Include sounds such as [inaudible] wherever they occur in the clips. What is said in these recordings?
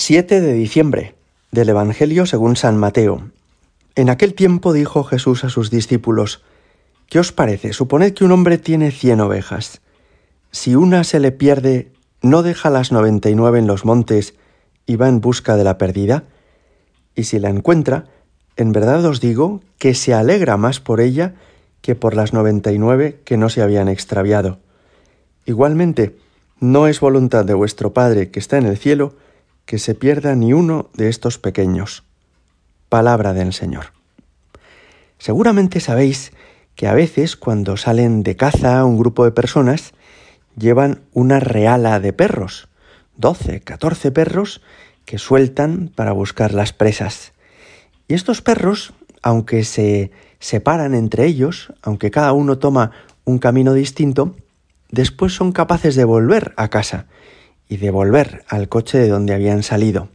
7 de diciembre del Evangelio según San Mateo. En aquel tiempo dijo Jesús a sus discípulos, ¿Qué os parece? Suponed que un hombre tiene cien ovejas. Si una se le pierde, ¿no deja las noventa y nueve en los montes y va en busca de la perdida? Y si la encuentra, en verdad os digo que se alegra más por ella que por las noventa y nueve que no se habían extraviado. Igualmente, no es voluntad de vuestro Padre que está en el cielo, que se pierda ni uno de estos pequeños. Palabra del Señor. Seguramente sabéis que a veces cuando salen de caza un grupo de personas llevan una reala de perros, doce, catorce perros que sueltan para buscar las presas. Y estos perros, aunque se separan entre ellos, aunque cada uno toma un camino distinto, después son capaces de volver a casa y de volver al coche de donde habían salido.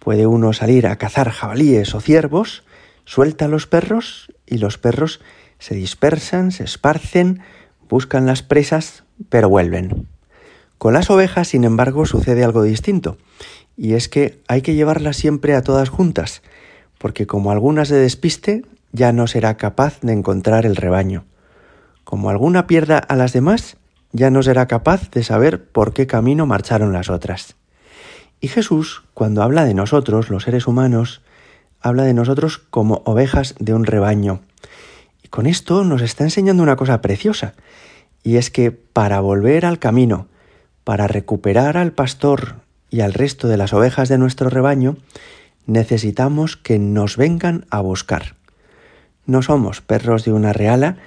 Puede uno salir a cazar jabalíes o ciervos, suelta a los perros y los perros se dispersan, se esparcen, buscan las presas, pero vuelven. Con las ovejas, sin embargo, sucede algo distinto, y es que hay que llevarlas siempre a todas juntas, porque como algunas se despiste, ya no será capaz de encontrar el rebaño. Como alguna pierda a las demás, ya no será capaz de saber por qué camino marcharon las otras. Y Jesús, cuando habla de nosotros, los seres humanos, habla de nosotros como ovejas de un rebaño. Y con esto nos está enseñando una cosa preciosa, y es que para volver al camino, para recuperar al pastor y al resto de las ovejas de nuestro rebaño, necesitamos que nos vengan a buscar. No somos perros de una reala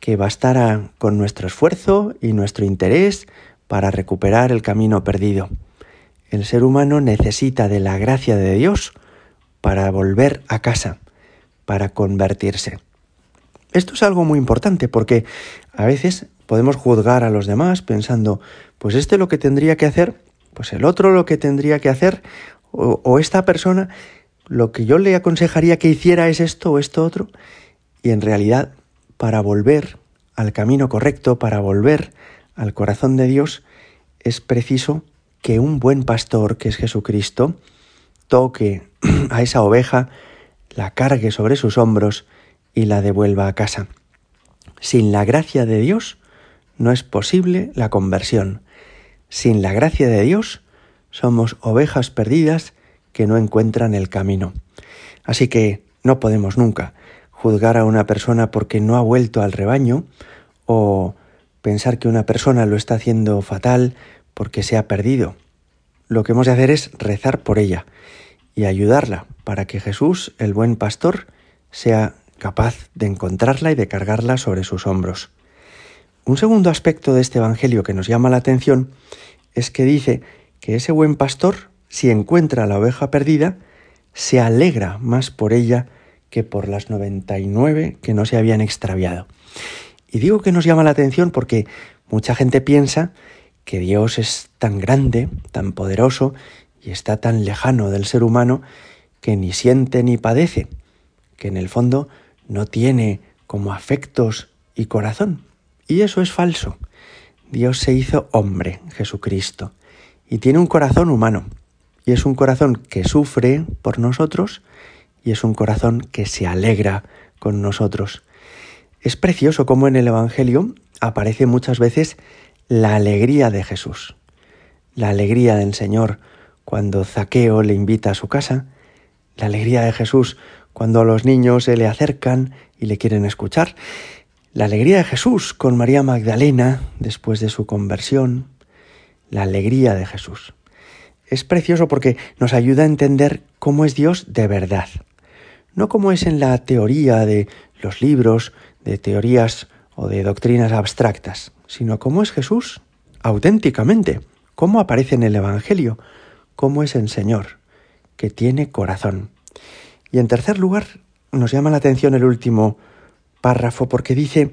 que bastara con nuestro esfuerzo y nuestro interés para recuperar el camino perdido. El ser humano necesita de la gracia de Dios para volver a casa, para convertirse. Esto es algo muy importante porque a veces podemos juzgar a los demás pensando, pues este lo que tendría que hacer, pues el otro lo que tendría que hacer, o, o esta persona lo que yo le aconsejaría que hiciera es esto o esto otro, y en realidad para volver al camino correcto, para volver al corazón de Dios, es preciso que un buen pastor, que es Jesucristo, toque [clears throat] a esa oveja, la cargue sobre sus hombros y la devuelva a casa. Sin la gracia de Dios no es posible la conversión. Sin la gracia de Dios somos ovejas perdidas que no encuentran el camino. Así que no podemos nunca juzgar a una persona porque no ha vuelto al rebaño o pensar que una persona lo está haciendo fatal porque se ha perdido. Lo que hemos de hacer es rezar por ella y ayudarla para que Jesús, el buen pastor, sea capaz de encontrarla y de cargarla sobre sus hombros. Un segundo aspecto de este Evangelio que nos llama la atención es que dice que ese buen pastor, si encuentra a la oveja perdida, se alegra más por ella que por las 99 que no se habían extraviado. Y digo que nos llama la atención porque mucha gente piensa que Dios es tan grande, tan poderoso y está tan lejano del ser humano que ni siente ni padece, que en el fondo no tiene como afectos y corazón. Y eso es falso. Dios se hizo hombre, Jesucristo, y tiene un corazón humano. Y es un corazón que sufre por nosotros y es un corazón que se alegra con nosotros. Es precioso cómo en el Evangelio aparece muchas veces la alegría de Jesús, la alegría del Señor cuando Zaqueo le invita a su casa, la alegría de Jesús cuando los niños se le acercan y le quieren escuchar, la alegría de Jesús con María Magdalena después de su conversión, la alegría de Jesús. Es precioso porque nos ayuda a entender cómo es Dios de verdad, no como es en la teoría de los libros, de teorías o de doctrinas abstractas, sino cómo es Jesús auténticamente, cómo aparece en el Evangelio, cómo es el Señor, que tiene corazón. Y en tercer lugar, nos llama la atención el último párrafo porque dice,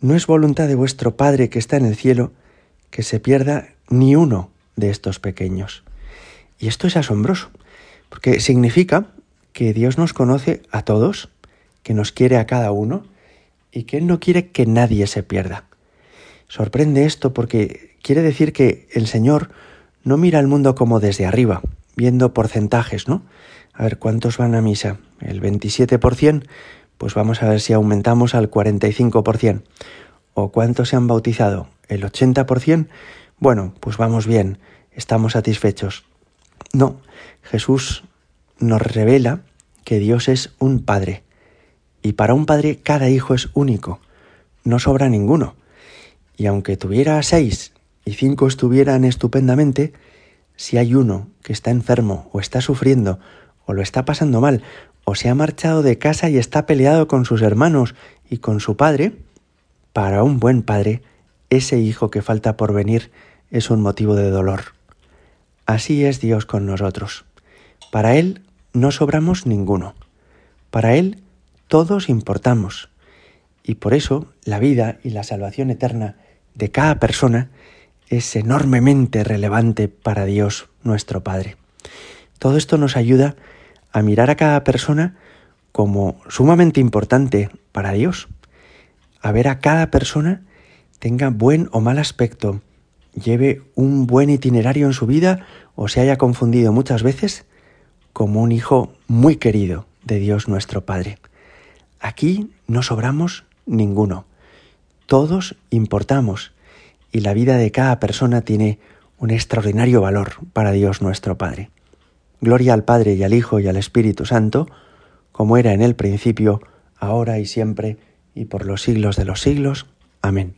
no es voluntad de vuestro Padre que está en el cielo que se pierda ni uno de estos pequeños. Y esto es asombroso, porque significa que Dios nos conoce a todos, que nos quiere a cada uno y que Él no quiere que nadie se pierda. Sorprende esto porque quiere decir que el Señor no mira al mundo como desde arriba, viendo porcentajes, ¿no? A ver, ¿cuántos van a misa? El 27%, pues vamos a ver si aumentamos al 45%. ¿O cuántos se han bautizado? El 80%. Bueno, pues vamos bien, estamos satisfechos. No, Jesús nos revela que Dios es un Padre. Y para un Padre cada hijo es único. No sobra ninguno. Y aunque tuviera seis y cinco estuvieran estupendamente, si hay uno que está enfermo o está sufriendo o lo está pasando mal o se ha marchado de casa y está peleado con sus hermanos y con su padre, para un buen padre, ese hijo que falta por venir es un motivo de dolor. Así es Dios con nosotros. Para Él no sobramos ninguno. Para Él todos importamos. Y por eso la vida y la salvación eterna de cada persona es enormemente relevante para Dios nuestro Padre. Todo esto nos ayuda a mirar a cada persona como sumamente importante para Dios, a ver a cada persona tenga buen o mal aspecto, lleve un buen itinerario en su vida o se haya confundido muchas veces como un hijo muy querido de Dios nuestro Padre. Aquí no sobramos ninguno, todos importamos y la vida de cada persona tiene un extraordinario valor para Dios nuestro Padre. Gloria al Padre y al Hijo y al Espíritu Santo, como era en el principio, ahora y siempre, y por los siglos de los siglos. Amén.